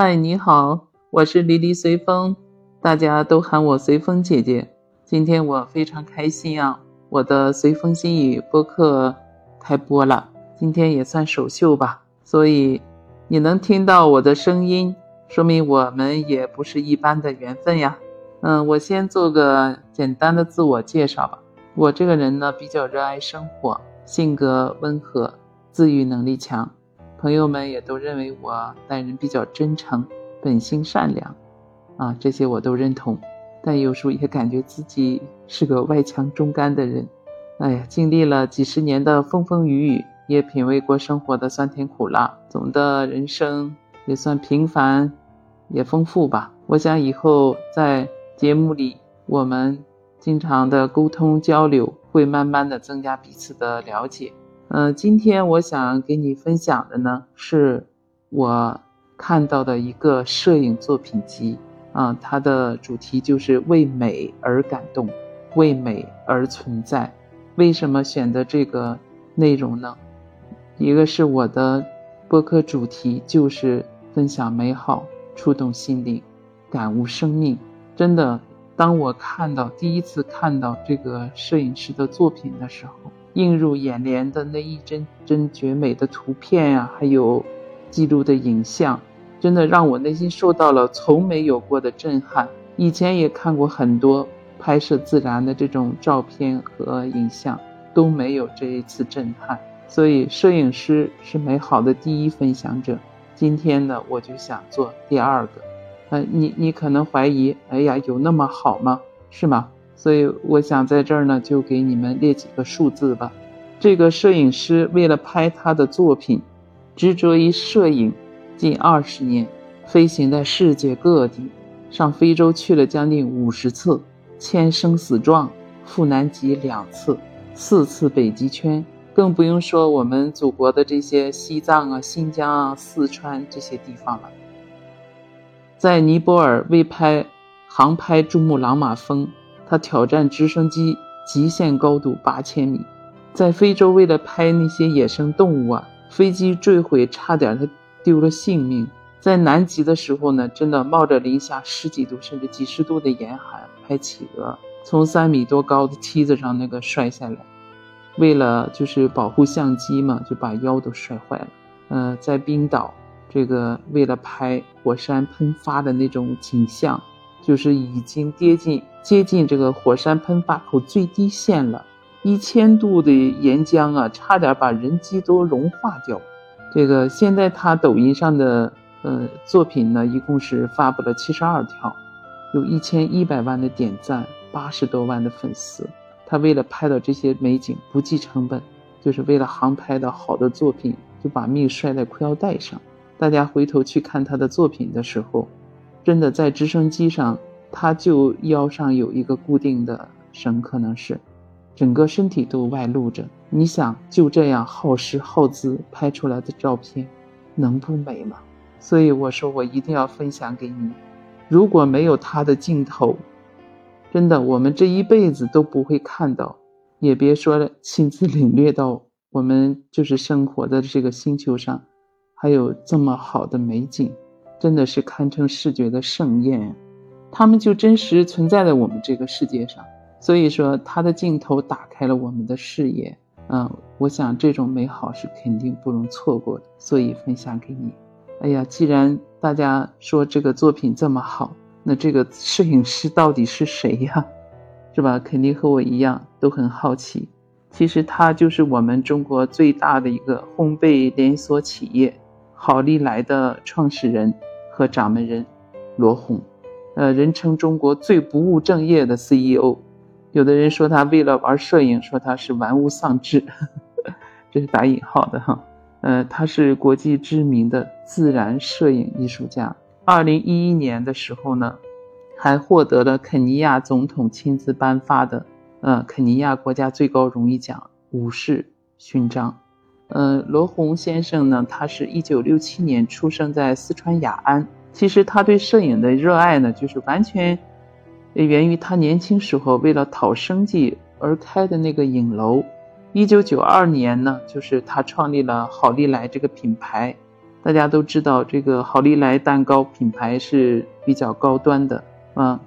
嗨，你好，我是离离随风，大家都喊我随风姐姐。今天我非常开心啊，我的随风心语播客开播了，今天也算首秀吧，所以你能听到我的声音，说明我们也不是一般的缘分呀。嗯，我先做个简单的自我介绍吧。我这个人呢，比较热爱生活，性格温和，自愈能力强。朋友们也都认为我待人比较真诚，本性善良，啊，这些我都认同。但有时候也感觉自己是个外强中干的人。哎呀，经历了几十年的风风雨雨，也品味过生活的酸甜苦辣，总的人生也算平凡，也丰富吧。我想以后在节目里，我们经常的沟通交流，会慢慢的增加彼此的了解。嗯，今天我想给你分享的呢，是我看到的一个摄影作品集啊，它的主题就是为美而感动，为美而存在。为什么选择这个内容呢？一个是我的播客主题就是分享美好，触动心灵，感悟生命。真的，当我看到第一次看到这个摄影师的作品的时候。映入眼帘的那一帧帧绝美的图片呀，还有记录的影像，真的让我内心受到了从没有过的震撼。以前也看过很多拍摄自然的这种照片和影像，都没有这一次震撼。所以，摄影师是美好的第一分享者。今天呢，我就想做第二个。呃，你你可能怀疑，哎呀，有那么好吗？是吗？所以我想在这儿呢，就给你们列几个数字吧。这个摄影师为了拍他的作品，执着于摄影近二十年，飞行在世界各地，上非洲去了将近五十次，签生死状，赴南极两次，四次北极圈，更不用说我们祖国的这些西藏啊、新疆啊、四川这些地方了。在尼泊尔为拍航拍珠穆朗玛峰。他挑战直升机极限高度八千米，在非洲为了拍那些野生动物啊，飞机坠毁，差点他丢了性命。在南极的时候呢，真的冒着零下十几度甚至几十度的严寒拍企鹅，从三米多高的梯子上那个摔下来，为了就是保护相机嘛，就把腰都摔坏了。呃，在冰岛，这个为了拍火山喷发的那种景象。就是已经接近接近这个火山喷发口最低线了，一千度的岩浆啊，差点把人机都融化掉。这个现在他抖音上的呃作品呢，一共是发布了七十二条，有一千一百万的点赞，八十多万的粉丝。他为了拍到这些美景，不计成本，就是为了航拍的好的作品，就把命摔在裤腰带上。大家回头去看他的作品的时候。真的在直升机上，他就腰上有一个固定的绳，可能是整个身体都外露着。你想就这样耗时耗资拍出来的照片，能不美吗？所以我说我一定要分享给你。如果没有他的镜头，真的我们这一辈子都不会看到，也别说亲自领略到我们就是生活的这个星球上还有这么好的美景。真的是堪称视觉的盛宴，他们就真实存在在我们这个世界上。所以说，他的镜头打开了我们的视野。嗯，我想这种美好是肯定不容错过的，所以分享给你。哎呀，既然大家说这个作品这么好，那这个摄影师到底是谁呀？是吧？肯定和我一样都很好奇。其实他就是我们中国最大的一个烘焙连锁企业好利来的创始人。和掌门人罗红，呃，人称中国最不务正业的 CEO。有的人说他为了玩摄影，说他是玩物丧志，这是打引号的哈。呃，他是国际知名的自然摄影艺术家。二零一一年的时候呢，还获得了肯尼亚总统亲自颁发的呃肯尼亚国家最高荣誉奖武士勋章。嗯，罗红先生呢，他是一九六七年出生在四川雅安。其实他对摄影的热爱呢，就是完全源于他年轻时候为了讨生计而开的那个影楼。一九九二年呢，就是他创立了好利来这个品牌，大家都知道，这个好利来蛋糕品牌是比较高端的啊，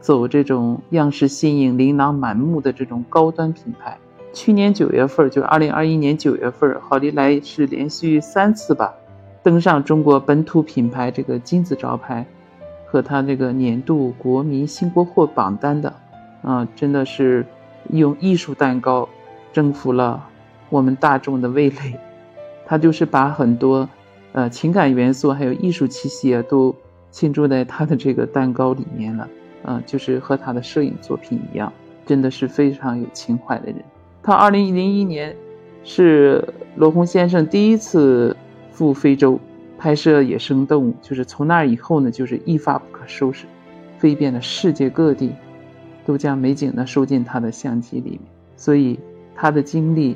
走这种样式新颖、琳琅满目的这种高端品牌。去年九月份，就二零二一年九月份，好利来是连续三次吧，登上中国本土品牌这个金字招牌和它这个年度国民新国货榜单的啊，真的是用艺术蛋糕征服了我们大众的味蕾。它就是把很多。呃，情感元素还有艺术气息啊，都倾注在他的这个蛋糕里面了。嗯，就是和他的摄影作品一样，真的是非常有情怀的人。他二零零一年是罗红先生第一次赴非洲拍摄野生动物，就是从那以后呢，就是一发不可收拾，飞遍了世界各地，都将美景呢收进他的相机里面。所以他的经历，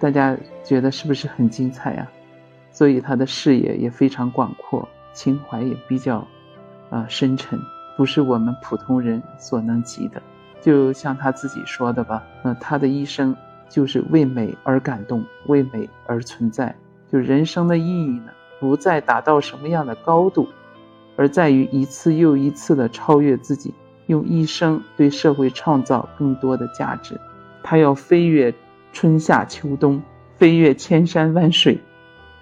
大家觉得是不是很精彩呀？所以他的视野也非常广阔，情怀也比较，啊深沉，不是我们普通人所能及的。就像他自己说的吧，呃，他的一生就是为美而感动，为美而存在。就人生的意义呢，不在达到什么样的高度，而在于一次又一次的超越自己，用一生对社会创造更多的价值。他要飞越春夏秋冬，飞越千山万水。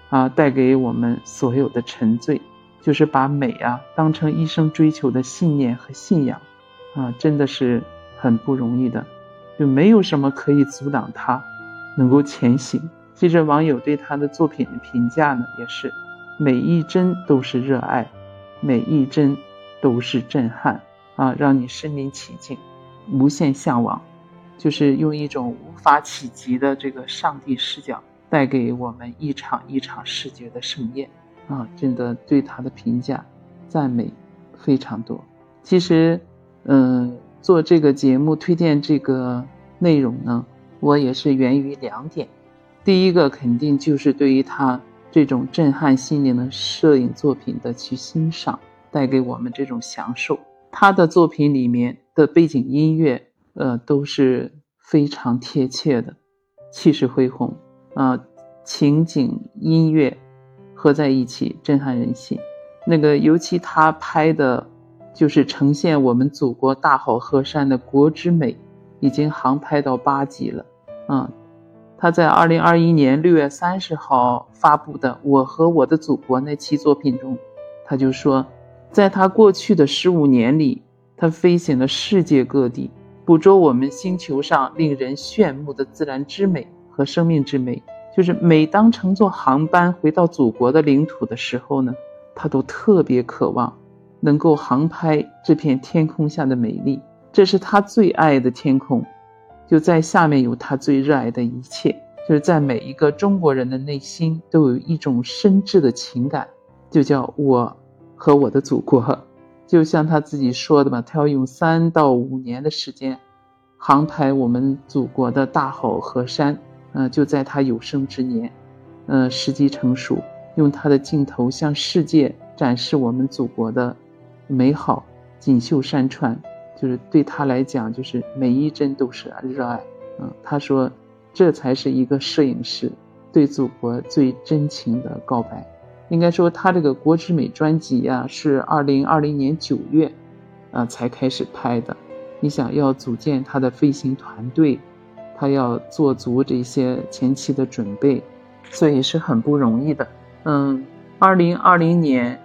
啊，带给我们所有的沉醉，就是把美啊当成一生追求的信念和信仰，啊，真的是很不容易的，就没有什么可以阻挡他能够前行。记着网友对他的作品的评价呢，也是每一帧都是热爱，每一帧都是震撼啊，让你身临其境，无限向往，就是用一种无法企及的这个上帝视角。带给我们一场一场视觉的盛宴啊！真的对他的评价、赞美非常多。其实，嗯，做这个节目推荐这个内容呢，我也是源于两点。第一个肯定就是对于他这种震撼心灵的摄影作品的去欣赏，带给我们这种享受。他的作品里面的背景音乐，呃，都是非常贴切的，气势恢宏。啊，情景音乐合在一起，震撼人心。那个尤其他拍的，就是呈现我们祖国大好河山的国之美，已经航拍到八级了。嗯，他在二零二一年六月三十号发布的《我和我的祖国》那期作品中，他就说，在他过去的十五年里，他飞行了世界各地，捕捉我们星球上令人炫目的自然之美。和生命之美，就是每当乘坐航班回到祖国的领土的时候呢，他都特别渴望能够航拍这片天空下的美丽。这是他最爱的天空，就在下面有他最热爱的一切。就是在每一个中国人的内心都有一种深挚的情感，就叫我和我的祖国。就像他自己说的嘛，他要用三到五年的时间航拍我们祖国的大好河山。嗯，就在他有生之年，嗯，时机成熟，用他的镜头向世界展示我们祖国的美好锦绣山川，就是对他来讲，就是每一帧都是热爱。嗯，他说，这才是一个摄影师对祖国最真情的告白。应该说，他这个国之美专辑呀，是二零二零年九月，啊，才开始拍的。你想要组建他的飞行团队。他要做足这些前期的准备，所以是很不容易的。嗯，二零二零年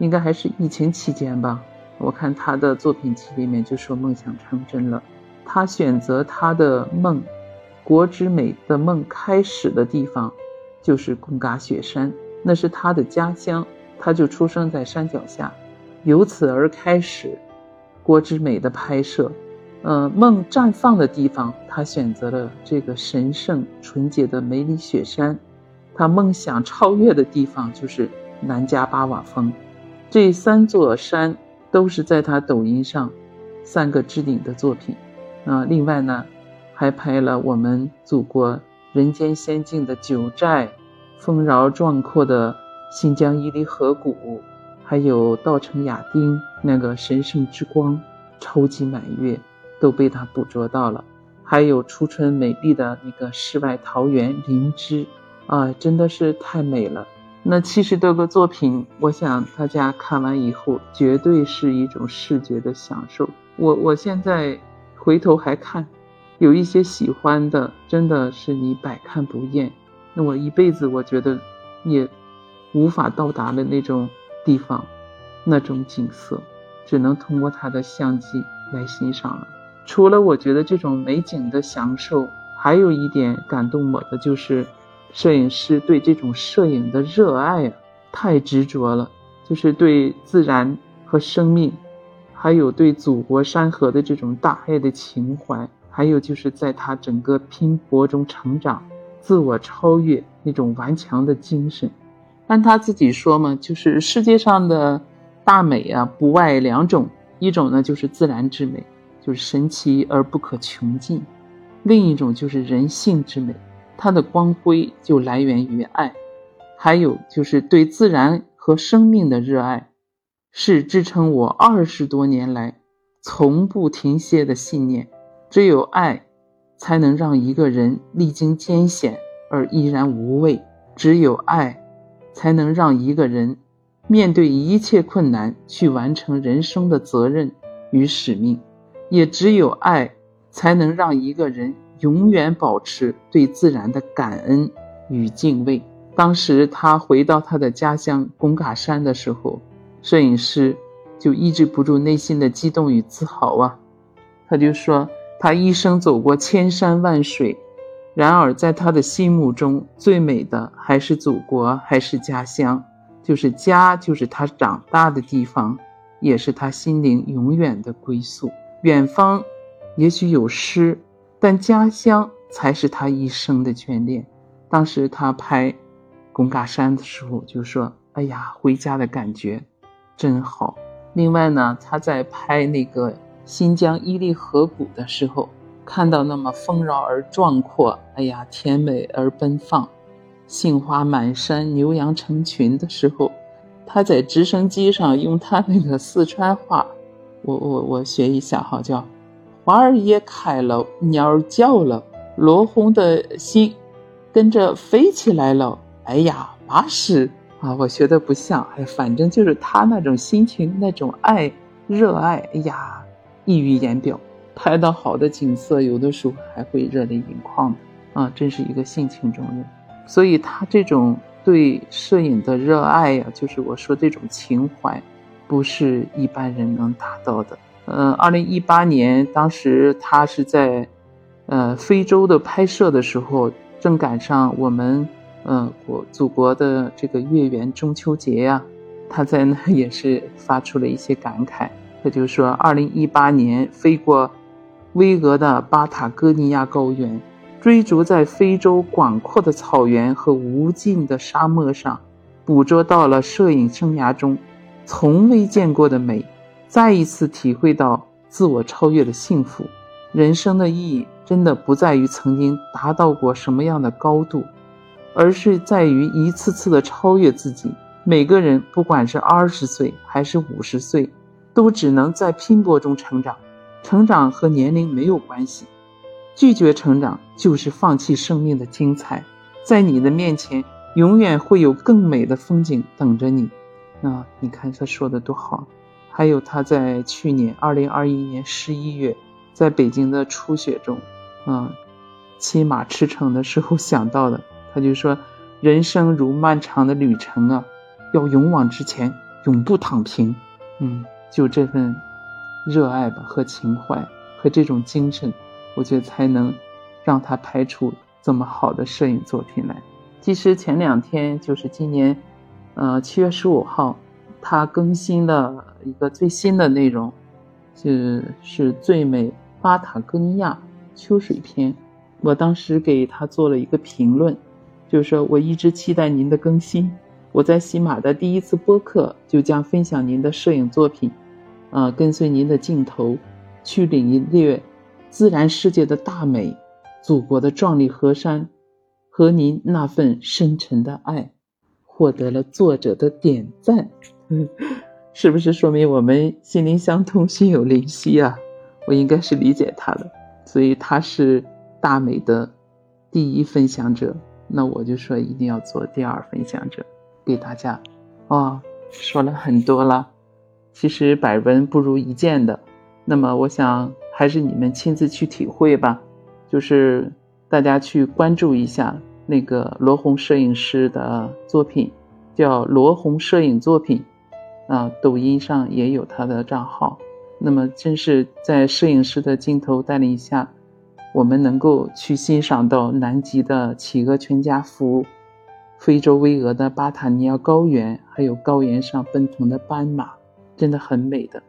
应该还是疫情期间吧。我看他的作品集里面就说梦想成真了。他选择他的梦，国之美的梦开始的地方就是贡嘎雪山，那是他的家乡，他就出生在山脚下，由此而开始国之美的拍摄。呃，梦绽放的地方，他选择了这个神圣纯洁的梅里雪山。他梦想超越的地方就是南迦巴瓦峰。这三座山都是在他抖音上三个置顶的作品。啊，另外呢，还拍了我们祖国人间仙境的九寨，丰饶壮阔的新疆伊犁河谷，还有稻城亚丁那个神圣之光，超级满月。都被他捕捉到了，还有初春美丽的那个世外桃源灵芝，啊，真的是太美了。那七十多个作品，我想大家看完以后，绝对是一种视觉的享受。我我现在回头还看，有一些喜欢的，真的是你百看不厌。那我一辈子，我觉得也无法到达的那种地方，那种景色，只能通过他的相机来欣赏了。除了我觉得这种美景的享受，还有一点感动我的就是，摄影师对这种摄影的热爱啊，太执着了，就是对自然和生命。还有对祖国山河的这种大爱的情怀，还有就是在他整个拼搏中成长、自我超越那种顽强的精神。按他自己说嘛，就是世界上的大美啊，不外两种，一种呢就是自然之美，就是神奇而不可穷尽；另一种就是人性之美，它的光辉就来源于爱。还有就是对自然和生命的热爱。是支撑我二十多年来从不停歇的信念。只有爱，才能让一个人历经艰险而依然无畏；只有爱，才能让一个人面对一切困难去完成人生的责任与使命；也只有爱，才能让一个人永远保持对自然的感恩与敬畏。当时他回到他的家乡贡嘎山的时候。摄影师就抑制不住内心的激动与自豪啊！他就说，他一生走过千山万水，然而在他的心目中，最美的还是祖国，还是家乡。就是家，就是他长大的地方，也是他心灵永远的归宿。远方也许有诗，但家乡才是他一生的眷恋。当时他拍贡嘎山的时候，就说：“哎呀，回家的感觉。”真好。另外呢，他在拍那个新疆伊犁河谷的时候，看到那么丰饶而壮阔，哎呀，甜美而奔放，杏花满山，牛羊成群的时候，他在直升机上用他那个四川话，我我我学一下哈，叫花儿也开了，鸟儿叫了，罗红的心跟着飞起来了，哎呀，巴适。啊，我学的不像，哎，反正就是他那种心情，那种爱，热爱，哎呀，溢于言表。拍到好的景色，有的时候还会热泪盈眶的啊，真是一个性情中人。所以他这种对摄影的热爱呀，就是我说这种情怀，不是一般人能达到的。嗯，二零一八年，当时他是在，呃，非洲的拍摄的时候，正赶上我们。嗯，国祖国的这个月圆中秋节呀，他在那 也是发出了一些感慨。他就说，二零一八年飞过巍峨的巴塔哥尼亚高原，追逐在非洲广阔的草原和无尽的沙漠上，捕捉到了摄影生涯中从未见过的美，再一次体会到自我超越的幸福。人生的意义真的不在于曾经达到过什么样的高度。而是在于一次次的超越自己。每个人，不管是二十岁还是五十岁，都只能在拼搏中成长。成长和年龄没有关系。拒绝成长，就是放弃生命的精彩。在你的面前，永远会有更美的风景等着你。啊，你看他说的多好。还有他在去年二零二一年十一月，在北京的初雪中，啊，骑马驰骋的时候想到的。他就说：“人生如漫长的旅程啊，要勇往直前，永不躺平。嗯，就这份热爱吧和情怀和这种精神，我觉得才能让他拍出这么好的摄影作品来。其实前两天就是今年，呃，七月十五号，他更新了一个最新的内容，就是最美巴塔哥尼亚秋水篇。我当时给他做了一个评论。”就是说，我一直期待您的更新。我在喜马的第一次播客就将分享您的摄影作品，啊，跟随您的镜头，去领略自然世界的大美，祖国的壮丽河山，和您那份深沉的爱，获得了作者的点赞。是不是说明我们心灵相通，心有灵犀啊？我应该是理解他的，所以他是大美的第一分享者。那我就说一定要做第二分享者，给。大家。哦，说了很多了，其实百闻不如一见的。那么我想还是你们亲自去体会吧，就是大家去关注一下那个罗红摄影师的作品，叫罗红摄影作品，啊，抖音上也有他的账号。那么正是在摄影师的镜头带领下，我们能够去欣赏到南极的企鹅全家福，非洲巍峨的巴塔尼亚高原，还有高原上奔腾的斑马，真的很美的。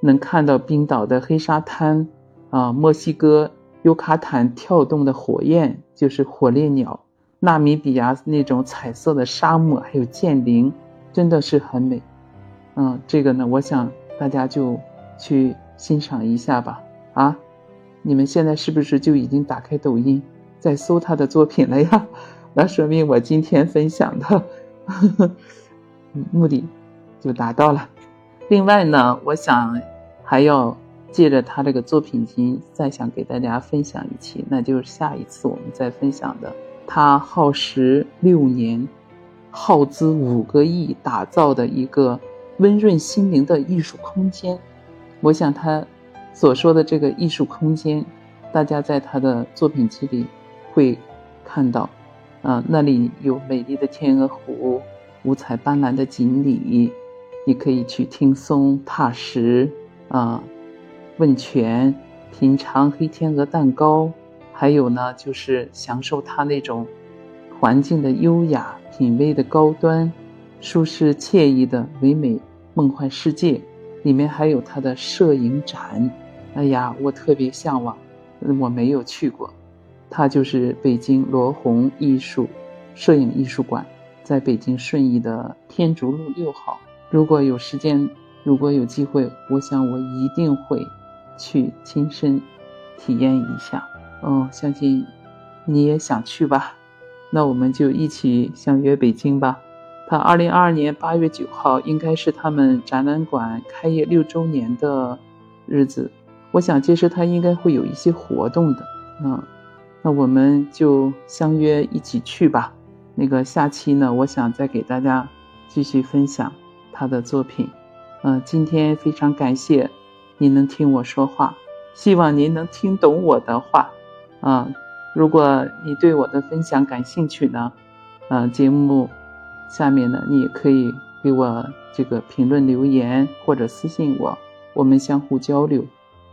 能看到冰岛的黑沙滩，啊，墨西哥尤卡坦跳动的火焰就是火烈鸟，纳米比亚那种彩色的沙漠，还有剑灵，真的是很美。嗯，这个呢，我想大家就去欣赏一下吧。啊，你们现在是不是就已经打开抖音在搜他的作品了呀？那说明我今天分享的 目的就达到了。另外呢，我想。还要借着他这个作品集，再想给大家分享一期，那就是下一次我们再分享的。他耗时六年，耗资五个亿打造的一个温润心灵的艺术空间。我想他所说的这个艺术空间，大家在他的作品集里会看到，啊，那里有美丽的天鹅湖，五彩斑斓的锦鲤，你可以去听松踏石。啊，温泉，品尝黑天鹅蛋糕，还有呢，就是享受它那种环境的优雅、品味的高端、舒适惬意的唯美梦幻世界。里面还有他的摄影展，哎呀，我特别向往，我没有去过。他就是北京罗红艺术摄影艺术馆，在北京顺义的天竺路六号。如果有时间。如果有机会，我想我一定会去亲身体验一下。哦，相信你也想去吧？那我们就一起相约北京吧。他二零二二年八月九号应该是他们展览馆开业六周年的日子，我想届时他应该会有一些活动的。嗯，那我们就相约一起去吧。那个下期呢，我想再给大家继续分享他的作品。嗯，今天非常感谢您能听我说话，希望您能听懂我的话。啊，如果你对我的分享感兴趣呢，呃，节目下面呢，你也可以给我这个评论留言或者私信我，我们相互交流。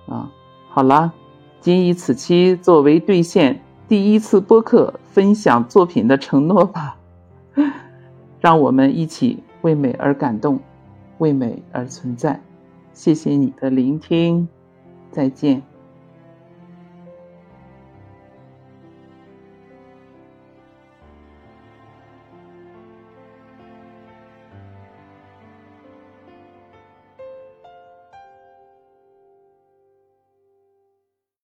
啊，好了，仅以此期作为兑现第一次播客分享作品的承诺吧。让我们一起为美而感动。为美而存在，谢谢你的聆听，再见。